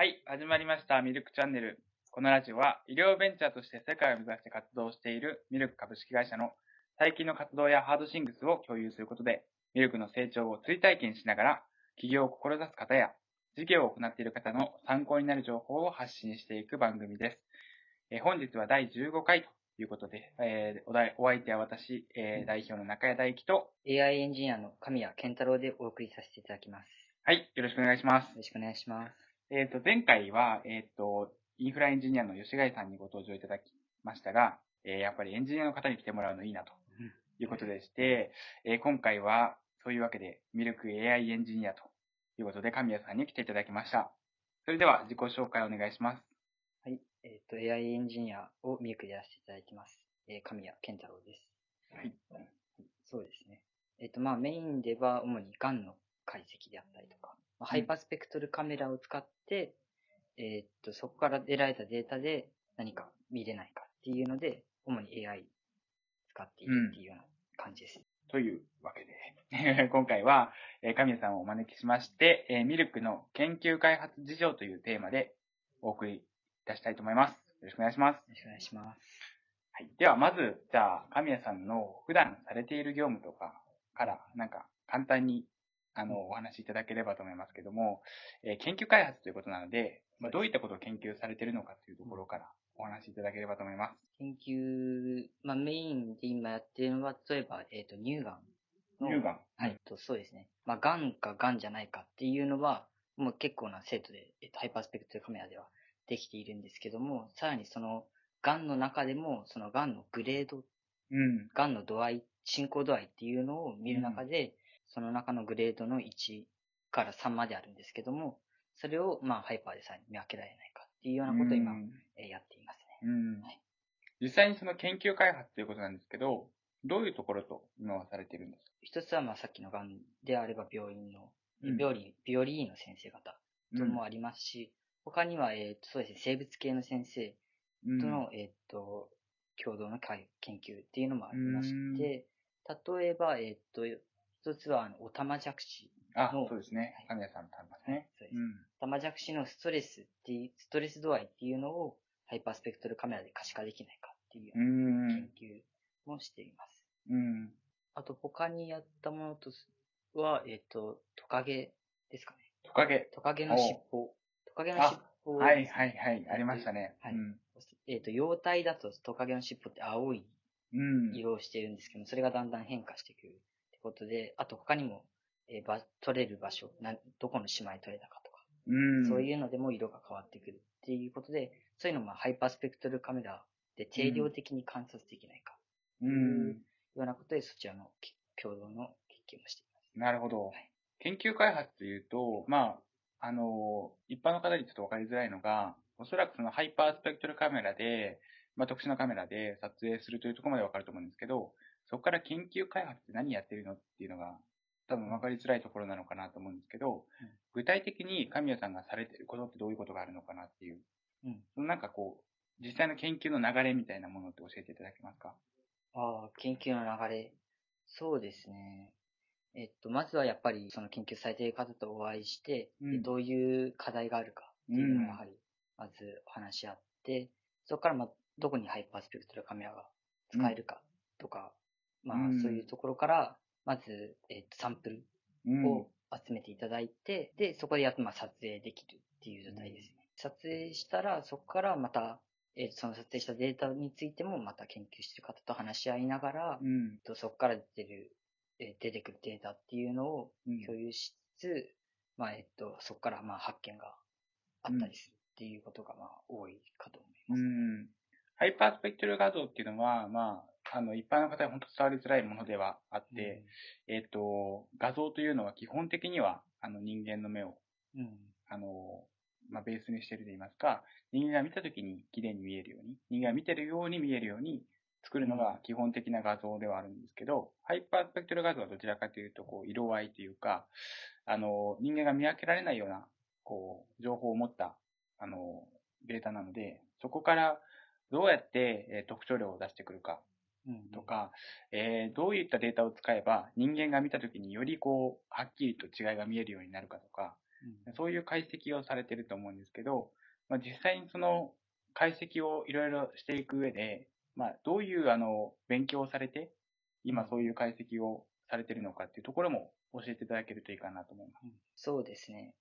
はい、始まりました。ミルクチャンネル。このラジオは、医療ベンチャーとして世界を目指して活動しているミルク株式会社の最近の活動やハードシングスを共有することで、ミルクの成長を追体験しながら、起業を志す方や、事業を行っている方の参考になる情報を発信していく番組です。えー本日は第15回ということで、えーお題お相手は私、えー代表の中谷大樹と、AI エンジニアの神谷健太郎でお送りさせていただきます。はい、よろしくお願いしますよ。ろしくお願いします。えっ、と、前回は、えっ、と、インフラエンジニアの吉貝さんにご登場いただきましたが、えーやっぱりエンジニアの方に来てもらうのいいなとうんいうことでして、えー今回はそういうわけで、ミルク AI エンジニアということで、神谷さんに来ていただきました。それでは自己紹介お願いします。はい。えっ、と、AI エンジニアをミルクでやらせていただいてます。えー神谷健太郎です。はい。そうですね。えっ、と、まあ、メインでは主にガンの解析であったりとか、まあ、ハイパースペクトルカメラを使って、えっ、と、そこから得られたデータで何か見れないかっていうので、主に AI 使っているっていうような感じです。というわけで、今回は、えー神谷さんをお招きしまして、えーミルクの研究開発事情というテーマでお送りいたしたいと思います。よろしくお願いします。よろしくお願いします。はい。では、まず、じゃあ、神谷さんの普段されている業務とかから、なんか、簡単に、あの、お話しいただければと思いますけども、えー研究開発ということなので、まあ、どういったことを研究されているのかというところからお話しいただければと思います。研究、まあ、メインで今やってるのは、例えば、えっ、と、乳がんの。乳がん。はい、とそうですね。まあ、がんかがんじゃないかっていうのは、もう結構な精度で、えっと、ハイパースペクトルカメラではできているんですけども、さらにその、がんの中でも、そのがんのグレード、うん。がんの度合い、進行度合いっていうのを見る中で、その中のグレードの1から3まであるんですけども、それを、まあ、ハイパーでさえ見分けられないかっていうようなことを今、うん。えーやっていますね。うん。はい。実際にその研究開発ということなんですけど、どういうところと今はされているんですか？一つは、まあ、さっきのがんであれば病院の、うん。病理、病理医の先生方ともありますし、他には、えっ、と、そうですね、生物系の先生うん。との、えっ、と、共同の会研究っていうのもありまして、例えば、えっ、と、一つは、あの、オタマジャクシ。あ、のそうですね。神谷さんも食べますね。そうです。うん。オタマジャクシのストレスっていう、ストレス度合いっていうのを、ハイパースペクトルカメラで可視化できないかっていう研。究もしています。うん。あと、他にやったものとすは、えっ、と、トカゲですかね。トカゲ。トカゲの尻尾。トカゲの尻尾。はいはいはい。ありましたね。はいうん。えっ、と、幼体だとトカゲの尻尾って青いうん。色をしているんですけども、それがだんだん変化してくることで、あと他にも、えーば、取れる場所なん、どこの島に取れたかとか、うん。そういうのでも色が変わってくるっていうことで、そういうのもハイパースペクトルカメラで定量的に観察できないか、うん。ようなことでそちらのき共同の研究もしています。なるほどはい。研究開発というと、まあ、あの、一般の方にちょっとわかりづらいのが、おそらくそのハイパースペクトルカメラで、まあ、特殊なカメラで撮影するというところまでわかると思うんですけど、そこから研究開発って何やってるのっていうのが、多分わかりづらいところなのかなと思うんですけど、うん具体的に神谷さんがされてることってどういうことがあるのかなっていう、うん。そのなんかこう、実際の研究の流れみたいなものって教えていただけますか？ああ、研究の流れ。そうですね。えっと、まずはやっぱりその研究されている方とお会いして、うんでどういう課題があるかっていうのをやはり、まずお話し合って、そこからまあ、どこにハイパースペクトルカメラが使えるかとか、まあうん、そういうところから、まず、えっと、サンプルうん。を集めていただいて、で、そこでやっとまあ撮影できるっていう状態ですね。撮影したら、そこからまた、えーその撮影したデータについてもまた研究してる方と話し合いながら、うん。とそこから出てる、えー出てくるデータっていうのをうん共有しつつ、まあ、えっと、そこからまあ発見があったりするっていうことがまあ多いかと思います。うん。ハイパースペクトル画像っていうのは、まあ、あの、一般の方に本当伝わりづらいものではあって、えっ、と、画像というのは基本的には、あの、人間の目を、うん、うん、あの、まあ、ベースにしていると言いますか、人間が見たときに綺麗に見えるように、人間が見てるように見えるように作るのが基本的な画像ではあるんですけど、ハイパースペクトル画像はどちらかというと、こう、色合いというか、あの、人間が見分けられないような、こう、情報を持った、あの、データなので、そこからどうやって、えー特徴量を出してくるかうん、とか、えーどういったデータを使えば人間が見たときによりこう、はっきりと違いが見えるようになるかとか、うんそういう解析をされてると思うんですけど、まあ、実際にその解析をいろいろしていく上で、まあ、どういうあの勉強をされて、今そういう解析をされてるのかっていうところも教えていただけるといいかなと思います。そうですね。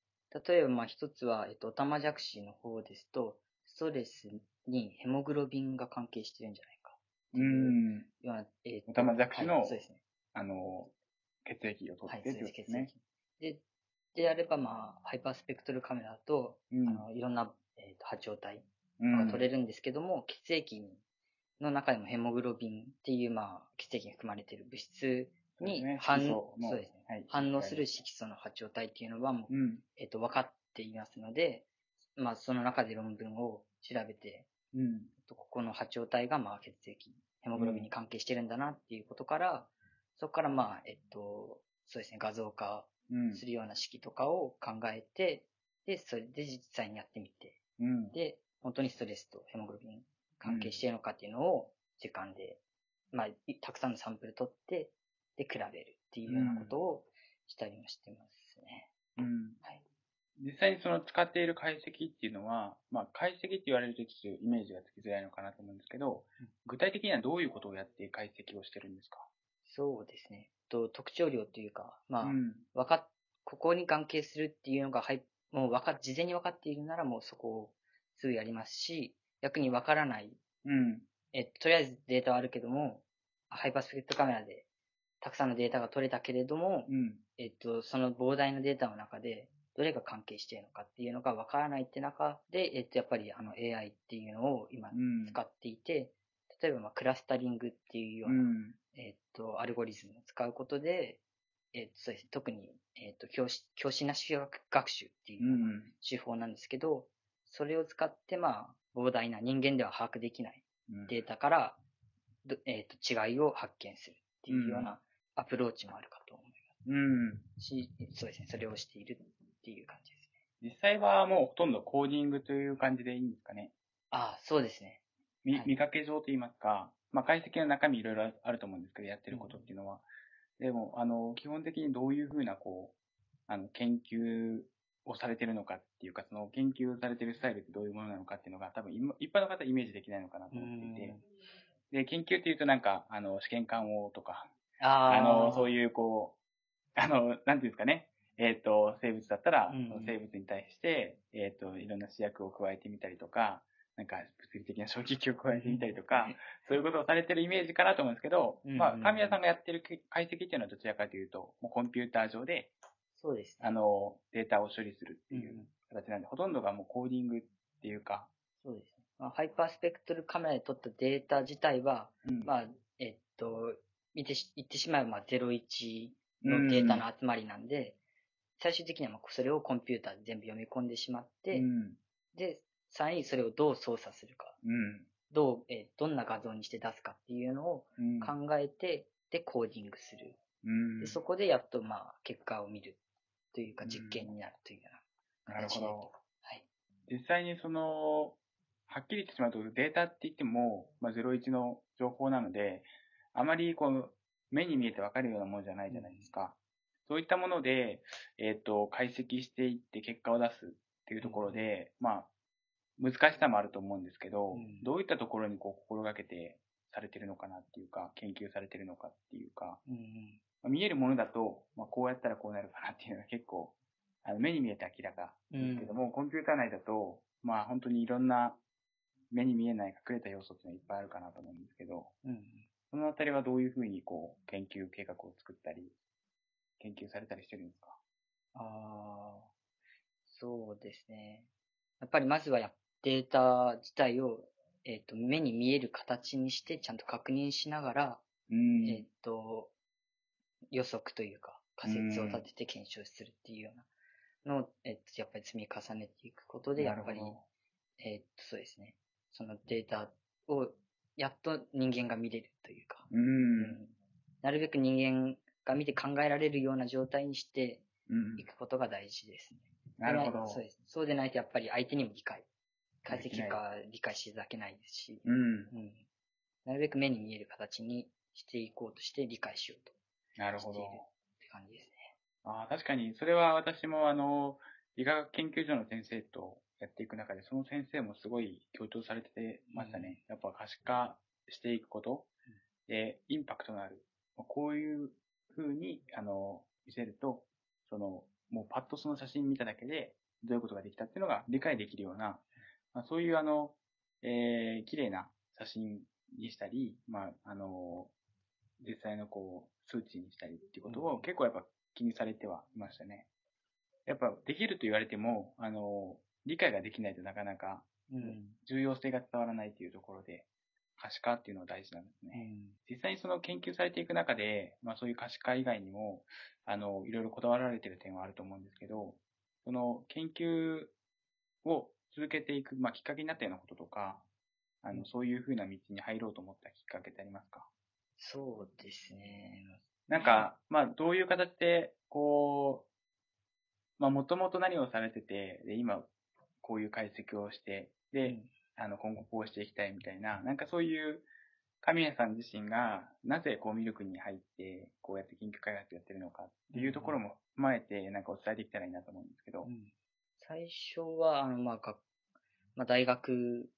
例えば、まあ一つは、えっと、オタマジャクシの方ですと、ストレスにヘモグロビンが関係してるんじゃないか。うん。ような、えっとオタマジャクシのはいそうですね。あの、血液を取はい、ってってことですね。液。で、であれば、まあ、ハイパースペクトルカメラだと、うんあのいろんな、えっと波長帯うんが取れるんですけども、血液の中でもヘモグロビンっていう、まあ、血液に含まれている物質に反,、そうそうですねはい、反応する色素の波長帯っていうのはもう、うん。えっと、分かっていますので、まあ、その中で論文を調べて、うん。とここの波長帯が、まあ、血液、ヘモグロビンに関係してるんだなっていうことから、そこから、まあ、えっと、そうですね、画像化うん。するような式とかを考えて、で、それで実際にやってみて、うん。で、本当にストレスとヘモグロビン関係しているのかっていうのを時間で、まあ、いたくさんのサンプル取って、で、比べるっていうようなことをしたりもしてますね。うんはい。実際にその使っている解析っていうのは、まあ、解析って言われるとちょっとイメージがつきづらいのかなと思うんですけどうん、具体的にはどういうことをやって解析をしてるんですか？そうですね。と特徴量というか、まあ、うん。わかっ、ここに関係するっていうのが、はい、もうわか、事前に分かっているならもうそこをすぐやりますし、逆に分からない、うん。えっと、とりあえずデータはあるけども、ハイパースペクトカメラでたくさんのデータが取れたけれども、うん。えっと、その膨大なデータの中で、どれが関係しているのかっていうのが分からないって中で、えっと、やっぱりあの AI っていうのを今うん。使っていて、例えばまあクラスタリングっていうような、うん。えっと、アルゴリズムを使うことで、えっと、そうですね、特に、えっと、教師、教師なし学習っていう手法なんですけど、それを使って、まあ、膨大な人間では把握できないうん。データから、どえっと、違いを発見するっていうようなアプローチもあるかと思いうん。ますし、そうですね、それをしているっていう感じですね。実際はもうほとんどコーディングという感じでいいんですかね？ああ、そうですね。見はい見かけ上と言いますか、まあ、解析の中身いろいろあると思うんですけど、やってることっていうのは。でも、あの、基本的にどういうふうな、こう、あの、研究をされてるのかっていうか、その研究されてるスタイルってどういうものなのかっていうのが、多分今一般の方はイメージできないのかなと思っていて。で、研究っていうとなんか、あの、試験管をとか、ああの、そうう。いう、こう、あの、なんていうんですかね？えっ、と、生物だったら、生物に対して、えっ、と、いろんな試薬を加えてみたりとか、なんか、物理的な衝撃を加えてみたりとか、そういうことをされてるイメージかなと思うんですけど、うんまあ、神谷さんがやってる解析っていうのはどちらかというと、もうコンピューター上で、そうですね。あの、データを処理するってうんいう形なんで、ほとんどがもうコーディングっていうか、そうですね。まあ、ハイパースペクトルカメラで撮ったデータ自体は、うん。まあ、えっと、見てし、言ってしまえば、まあ、01のデータの集まりなんで、最終的にはまあそれをコンピューターで全部読み込んでしまって、うん、で、さらにそれをどう操作するか、うん、どう、えーどんな画像にして出すかっていうのをうん、考えて、で、コーディングする。うんで、そこでやっと、まあ、結果を見るというか、うん実験になるというようななるほど。はい。実際にその、はっきり言ってしまうとデータって言っても、まあ、01の情報なので、あまりこう、目に見えてわかるようなものじゃないじゃないですか。そういったもので、えっ、と、解析していって結果を出すっていうところで、まあ、難しさもあると思うんですけど、うんどういったところにこう心がけてされてるのかなっていうか、研究されてるのかっていうか、うんうん。まあ見えるものだと、まあ、こうやったらこうなるかなっていうのが結構、あの目に見えて明らかですけども、コンピューター内だと、まあ本当にいろんな目に見えない隠れた要素っていうのがいっぱいあるかなと思うんですけど、うんうん。そのあたりはどういうふうにこう、研究計画を作ったり、研究されたりしてるんですか？ああ、そうですね。やっぱりまずはやデータ自体を、えっ、と、目に見える形にしてちゃんと確認しながら、うんえっ、と、予測というか仮説を立てて検証するっていうようなのを、えっ、と、やっぱり積み重ねていくことで、やっぱりえっ、と、そうですね。そのデータを、やっと人間が見れるというか、ど。うん。うんなるべく人間が見て考えられるような状態にしてうんいくことが大事ですね。なるほど。そうです。そうでないとやっぱり相手にも理解、解析結果は理解していただけないですし、うん。うん。なるべく目に見える形にしていこうとして理解しようとなるほど。って感じですね。ああ、確かに、それは私もあの、理化学研究所の先生とやっていく中で、その先生もすごい強調されてましたね。やっぱ可視化していくことで、インパクトのある、こういう風に、あの、見せると、その、もうパッとその写真見ただけで、どういうことができたっていうのが理解できるような、まあ、そういうあの、えー、綺麗な写真にしたり、まあ、あの、実際のこう、数値にしたりっていうことを結構やっぱ気にされてはいましたね。やっぱできると言われても、あの、理解ができないとなかなか、重要性が伝わらないというところで、可視化っていうのは大事なんですね。うん、実際にその研究されていく中で、まあそういう可視化以外にも、あの、いろいろこだわられている点はあると思うんですけど、その研究を続けていく、まあきっかけになったようなこととか、あの、そういうふうな道に入ろうと思ったきっかけってありますか？そうですね。なんか、まあどういう形で、こう、まあもともと何をされてて、で、今、こういう解析をして、で、うんあの、今後こうしていきたいみたいな、なんかそういう神谷さん自身がなぜこうミルクに入ってこうやって研究開発やってるのかっていうところも踏まえてなんかお伝えできたらいいなと思うんですけど。うん、最初は、あの、まあ、まあ、大学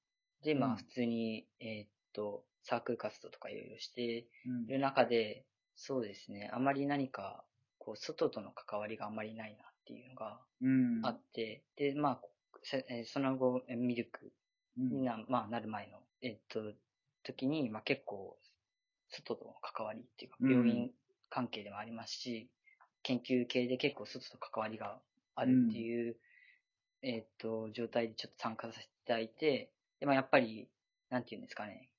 で、まあ、普通に、うん、えー、っと、サークル活動とかいろいろしている中で、うん、そうですね、あまり何か、こう、外との関わりがあんまりないなっていうのがあって、で、まあ、その後、ミルクにな、まあ、なる前の、えっと、時に、まあ結構、外との関わりっていうか、病院関係でもありますし、研究系で結構外と関わりがあるっていう、うん、えっと、状態でちょっと参加させていただいて、でもやっぱり、なんていうんですかね、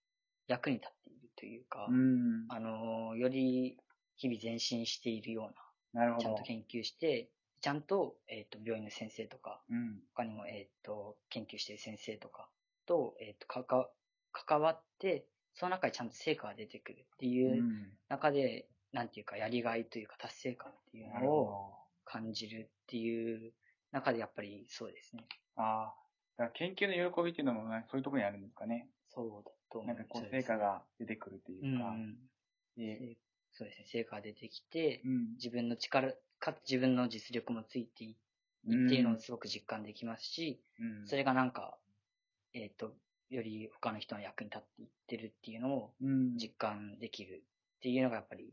役に立っているというか、うん、あの、より日々前進しているような、なちゃんと研究して、ちゃんと、えっ、ー、と、病院の先生とか、うん、他にも、えっ、ー、と、研究している先生とかと、えっ、ー、と、かか、関わって、その中でちゃんと成果が出てくるっていう中で、うん、なんていうか、やりがいというか達成感っていうのを感じるっていう中でやっぱりそうですね。ああ。だから研究の喜びっていうのも、ね、そういうところにあるんですかね。そうだと思う。なんかこう、成果が出てくるというか。うん、でそうですね、成果が出てきて、うん、自分の力、か自分の実力もついていっていうのをすごく実感できますし、うん、それがなんか、えっ、ー、と、より他の人の役に立っていってるっていうのを実感できるっていうのがやっぱり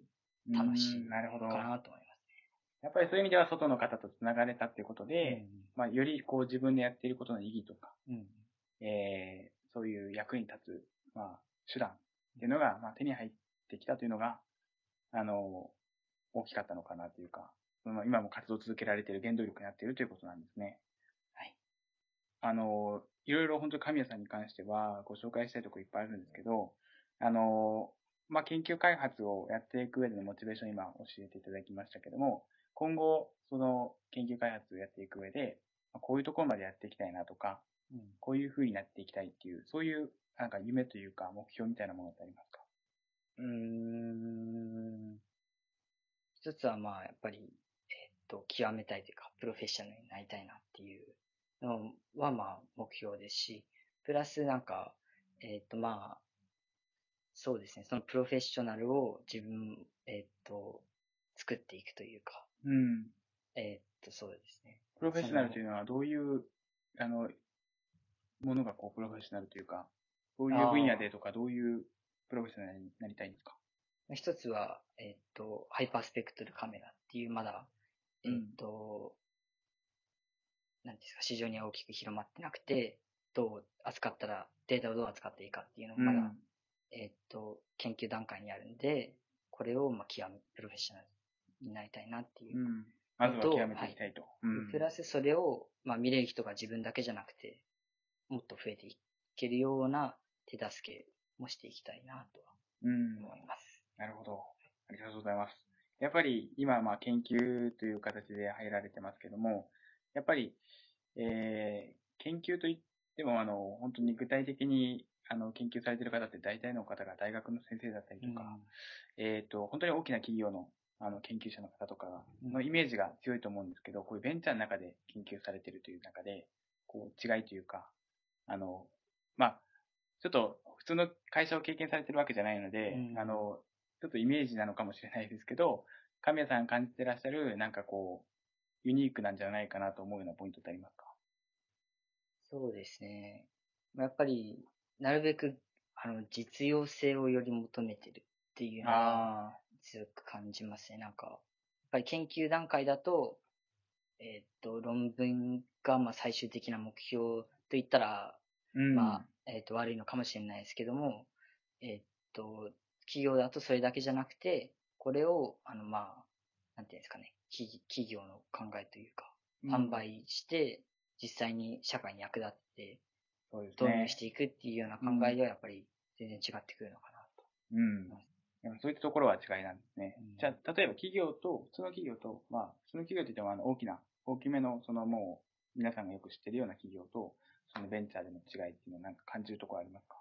楽しいかなと思いますね。やっぱりそういう意味では外の方と繋がれたっていうことで、うん、まあ、よりこう自分でやっていることの意義とか、うん、えー、そういう役に立つ、まあ、手段っていうのが、まあ、手に入ってきたというのが、あの、大きかったのかなというか、その今も活動を続けられている原動力になっているということなんですね。はい。あの、いろいろ本当に神谷さんに関してはご紹介したいところいっぱいあるんですけど、あの、まあ、研究開発をやっていく上でのモチベーション今教えていただきましたけども、今後、その研究開発をやっていく上で、こういうところまでやっていきたいなとか、うん、こういう風になっていきたいっていう、そういうなんか夢というか目標みたいなものってありますか？うーん。一つはまあ、やっぱり、えっと、極めたいというか、プロフェッショナルになりたいなっていうのはまあ目標ですし、プラスなんか、えっ、ー、とまあ、そうですね、そのプロフェッショナルを自分、えっ、ー、と、作っていくというか、うん。えっ、と、そうですね。プロフェッショナルというのはどういう、あの、ものがこう、プロフェッショナルというか、どういう分野でとか、どういうプロフェッショナルになりたいんですか？一つは、えっ、と、ハイパースペクトルカメラっていう、まだ、えっ、と、なんですか、市場には大きく広まってなくて、どう扱ったら、データをどう扱っていいかっていうのもまだ、うん、えっと、研究段階にあるんで、これを、まあ、極め、プロフェッショナルになりたいなっていう。うん、まずは極めていきたいと。プラスそれを、まあ、見れる人が自分だけじゃなくて、もっと増えていけるような手助けもしていきたいなとは思います。なるほど。ありがとうございます。やっぱり今、まあ、研究という形で入られてますけども、やっぱり、えー、研究といっても、あの、本当に具体的に、あの、研究されている方って大体の方が大学の先生だったりとか、うん、えっ、ー、と、本当に大きな企業の、あの、研究者の方とかのイメージが強いと思うんですけど、こういうベンチャーの中で研究されているという中で、こう、違いというか、あの、まあ、ちょっと普通の会社を経験されてるわけじゃないので、うん、あの、ちょっとイメージなのかもしれないですけど、神谷さん感じてらっしゃる、なんかこう、ユニークなんじゃないかなと思うようなポイントってありますか？そうですね。まあやっぱり、なるべく、あの、実用性をより求めてるっていうのは、あ強く感じますね。なんか、やっぱり研究段階だと、えーっと、論文が、まあ、最終的な目標と言ったら、うん。まあ、えーっと、悪いのかもしれないですけども、えーっと、企業だとそれだけじゃなくて、これを、あの、まあ、なんていうんですかね、企企業の考えというか、うん販売して、実際に社会に役立って、導入していくっていうような考えではやっぱり全然違ってくるのかなと。うん。でもそういったところは違いなんですね。うんじゃあ、例えば企業と、普通の企業と、まあ、普通の企業って言っても、あの、大きな、大きめの、そのもう、皆さんがよく知ってるような企業と、そのベンチャーでの違いっていうのはなんか感じるところありますか？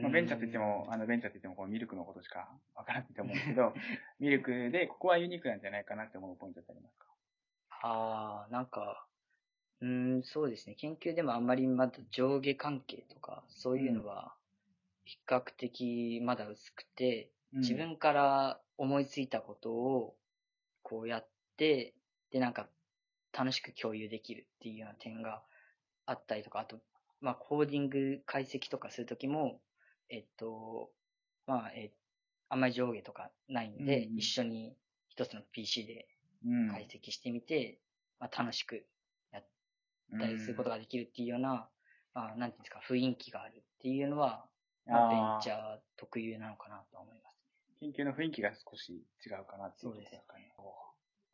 まあ、ベンチャーって言っても、あの、ベンチャーって言っても、このミルクのことしかわからないと思うんですけど、ミルクで、ここはユニークなんじゃないかなって思うポイントってありますか？ああ、なんか、うーん、そうですね。研究でもあんまりまだ上下関係とか、そういうのは、比較的まだ薄くて、自分から思いついたことを、こうやって、で、なんか、楽しく共有できるっていうような点があったりとか、あと、まあ、コーディング解析とかするときも、えっと、まあ、えあんまり上下とかないんで、うんうん一緒に一つの PC でうん、解析してみて、まあ、楽しくやったりすることができるっていうような、まあ、なんていうんですか、雰囲気があるっていうのは、まあ、ベンあチャー特有なのかなとは思います。研究の雰囲気が少し違うかなっていうところですかね。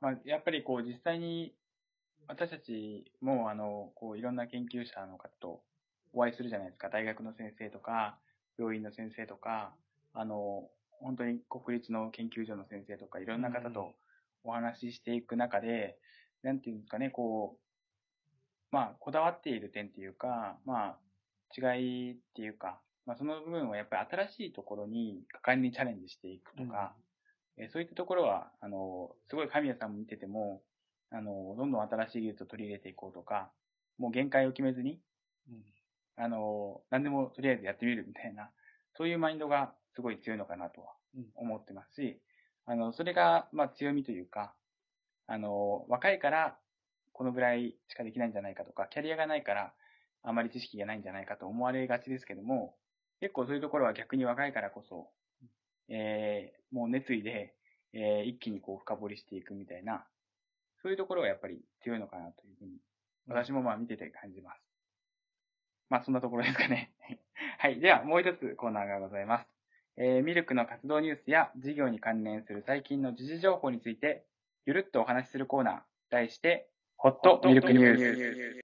まあ、やっぱりこう実際に私たちもあのこういろんな研究者の方とお会いするじゃないですか。大学の先生とか、病院の先生とか、あの、本当に国立の研究所の先生とか、いろんな方とお話ししていく中で、なんていうんですかね、こう、まあ、こだわっている点っていうか、まあ、違いっていうか、まあ、その部分はやっぱり新しいところに果敢にチャレンジしていくとか、えーそういったところは、あの、すごい神谷さんも見てても、あの、どんどん新しい技術を取り入れていこうとか、もう限界を決めずに、うんあの、何でもとりあえずやってみるみたいな、そういうマインドがすごい強いのかなとはうん思ってますし、あの、それが、まあ強みというか、あの、若いからこのぐらいしかできないんじゃないかとか、キャリアがないからあまり知識がないんじゃないかと思われがちですけども、結構そういうところは逆に若いからこそ、えー、もう熱意で、えー、一気にこう深掘りしていくみたいな、そういうところはやっぱり強いのかなというふうに、私もまあ見てて感じます。まあそんなところですかね。はい。ではもう一つコーナーがございます。えー、ミルクの活動ニュースや事業に関連する最近の時事情報について、ゆるっとお話しするコーナー、題して、ホットミルクニュース。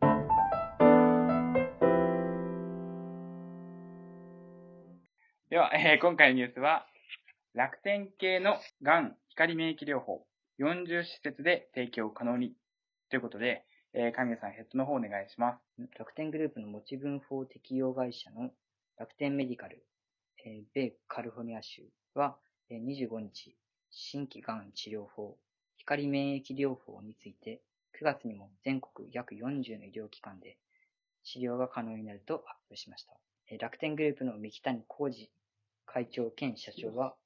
では、えー今回のニュースは、楽天系のがん光免疫療法、40施設で提供可能に。ということで、えー、神谷さん、ヘッドの方お願いします。楽天グループの持ち分法適用会社の楽天メディカル、えー米カリフォルニア州は、えー25日、新規がん治療法、光免疫療法について、9月にも全国約40の医療機関で治療が可能になると発表しました。えー楽天グループの三木谷浩二会長兼社長は、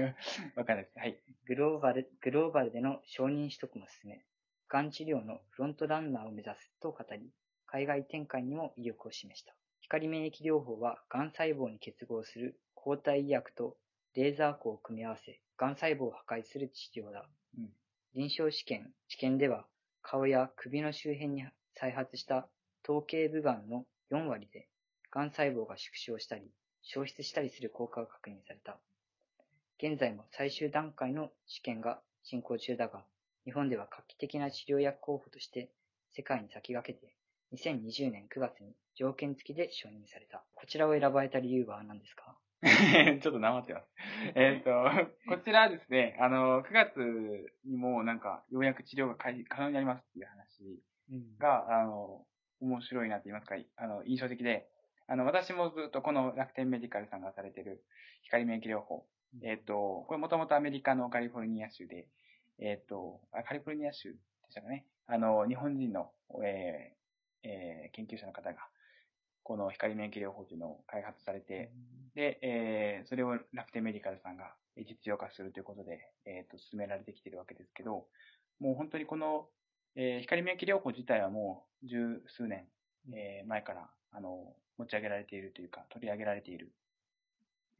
わかんないです。はい。グローバル、グローバルでの承認取得も進め、がん治療のフロントランナーを目指すと語り、海外展開にも意欲を示した。光免疫療法は、がん細胞に結合する抗体医薬とレーザー光を組み合わせ、がん細胞を破壊する治療だ。うん臨床試験、治験では、顔や首の周辺に再発した頭頸部がんの4割で、がん細胞が縮小したり、消失したりする効果が確認された。現在も最終段階の試験が進行中だが、日本では画期的な治療薬候補として世界に先駆けて2020年9月に条件付きで承認された。こちらを選ばれた理由は何ですか？ちょっとなまってます。えっ、と、こちらはですね、あの、9月にもなんか、ようやく治療が可能になりますっていう話うん。が、あの、面白いなと言いますか、あの、印象的で、あの、私もずっとこの楽天メディカルさんがされてる光免疫療法、えっ、と、これもともとアメリカのカリフォルニア州で、えっ、と、あカリフォルニア州でしたかね、あの、日本人の、えーえー研究者の方が、この光免疫療法というのを開発されて、で、えーそれを楽天メディカルさんが実用化するということで、えっ、と、進められてきているわけですけど、もう本当にこのえー光免疫療法自体はもう十数年、えー前から、あの、持ち上げられているというか、取り上げられている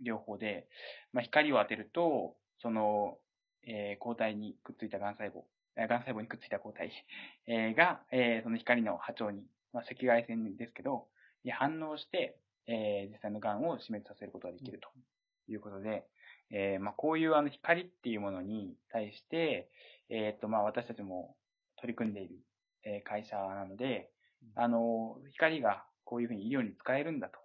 療法で、まあ、光を当てると、その、えー抗体にくっついた癌細胞、えー癌細胞にくっついた抗体、えーが、えーその光の波長に、まあ、赤外線ですけど、に反応して、えー実際の癌を死滅させることができるということで、えーまあ、こういうあの光っていうものに対して、えっと、まあ、私たちも取り組んでいる、えー会社なので、あの、光がこういうふうに医療に使えるんだと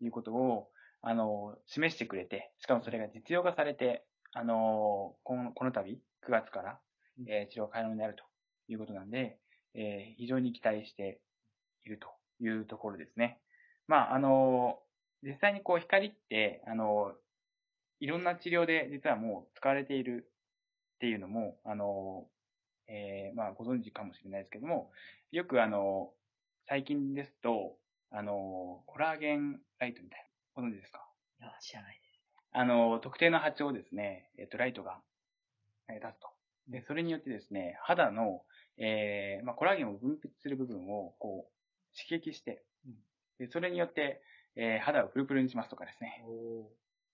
いうことを、あの、示してくれて、しかもそれが実用化されて、あの、このこの度、9月から、えー治療可能になるということなんで、えー非常に期待しているというところですね。まあ、あの、実際にこう光って、あの、いろんな治療で実はもう使われているっていうのも、あの、えーまあ、ご存知かもしれないですけども、よくあの、最近ですと、あの、コラーゲンライトみたいな、ご存知ですか？いや、知らない。あの、特定の波長をですね、えっ、と、ライトが、えー出すと。で、それによってですね、肌の、えーまあ、コラーゲンを分泌する部分を、こう、刺激して、で、それによって、えー肌をプルプルにしますとかですね。お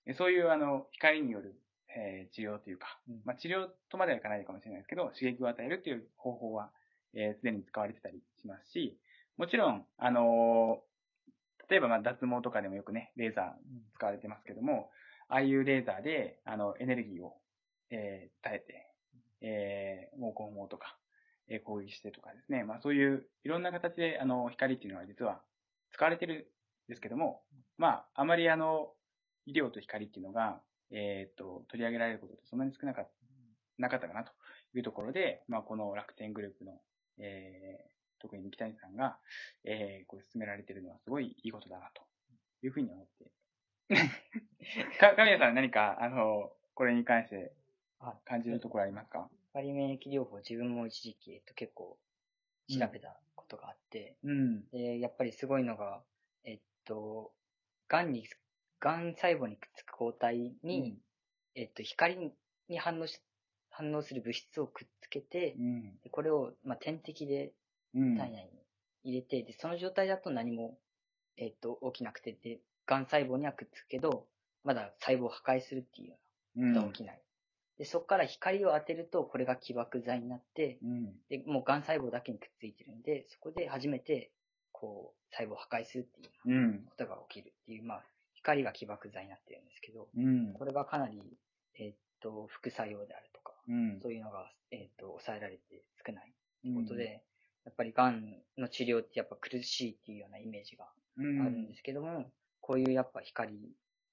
でそういう、あの、光による、えー治療というか、うんまあ、治療とまではいかないかもしれないですけど、刺激を与えるという方法は、えーすでに使われてたりしますし、もちろん、あのー例えば、まあ、脱毛とかでもよくね、レーザー使われてますけども、ああいうレーザーで、あの、エネルギーを、えー耐えて、えー、毛根毛とか、えー攻撃してとかですね、まあそういういろんな形で、あの、光っていうのは実は使われてるんですけども、まあ、あまりあの、医療と光っていうのが、えーと、取り上げられることってそんなに少なかった、なかったかなというところで、まあこの楽天グループの、えー、特に三木谷さんが、えー、これ進められてるのはすごいいいことだなというふうに思って。か、神谷さん何か、あの、これに関してあ感じるところありますか？光免疫療法、自分も一時期、えっと、結構調べたことがあって、うん。で、やっぱりすごいのが、えっと、癌に、癌細胞にくっつく抗体に、えっと、光に反応し、反応する物質をくっつけてう、ん。でこれを、まあ、点滴でうん。体内に入れて、で、その状態だと何も、えっと、起きなくて、で、癌細胞にはくっつくけど、まだ細胞を破壊するっていうよう。うなことは起きない。で、そこから光を当てると、これが起爆剤になって、うん。で、もう癌細胞だけにくっついてるんで、そこで初めて、こう、細胞を破壊するっていううん。ことが起きるっていう、まあ、光が起爆剤になってるんですけど、うん。これがかなり、えっと、副作用であるとか、うん。そういうのが、えっと、抑えられて少ないとということ、で、やっぱり癌の治療ってやっぱ苦しいっていうようなイメージがうん。あるんですけども、こういうやっぱ光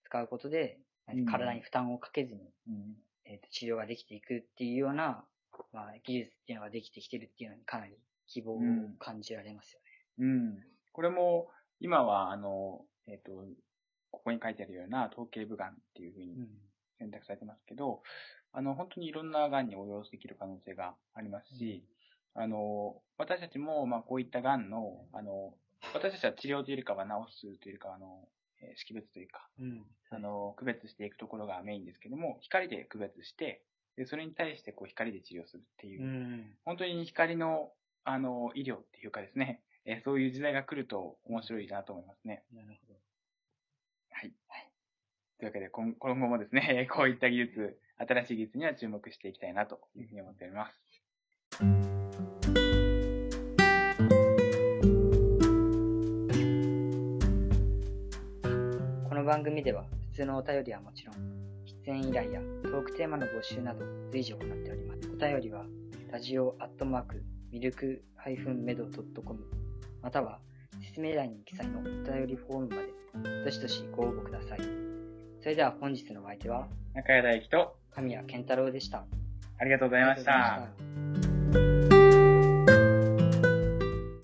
使うことで、うん体に負担をかけずに、うん。えっと治療ができていくっていうような、まあ、技術っていうのができてきてるっていうのにかなり希望を感じられますよね。うん。これも、今は、あの、えっ、と、ここに書いてあるような統計部がんっていうふうに選択されてますけど、あの、本当にいろんな癌に応用できる可能性がありますし、あの、私たちも、まあ、こういった癌の、あの、私たちは治療というよりかは治すというよりかは、あの、えー識別というか、うん。あの、区別していくところがメインですけども、光で区別して、で、それに対してこう光で治療するっていうう、ん。本当に光の、あの、医療っていうかですね、えーそういう時代が来ると面白いなと思いますね。なるほど。はい。というわけで、今今後もですね、こういった技術、新しい技術には注目していきたいなというふうに思っております。番組では普通のお便りはもちろん、出演依頼やトークテーマの募集など随時行っております。お便りは、ラジオアットマーク、ミルクメド .com、または説明欄に記載のお便りフォームまで、どしどしご応募ください。それでは本日のお相手は、中谷大樹と、神谷健太郎でした。ありがとうございました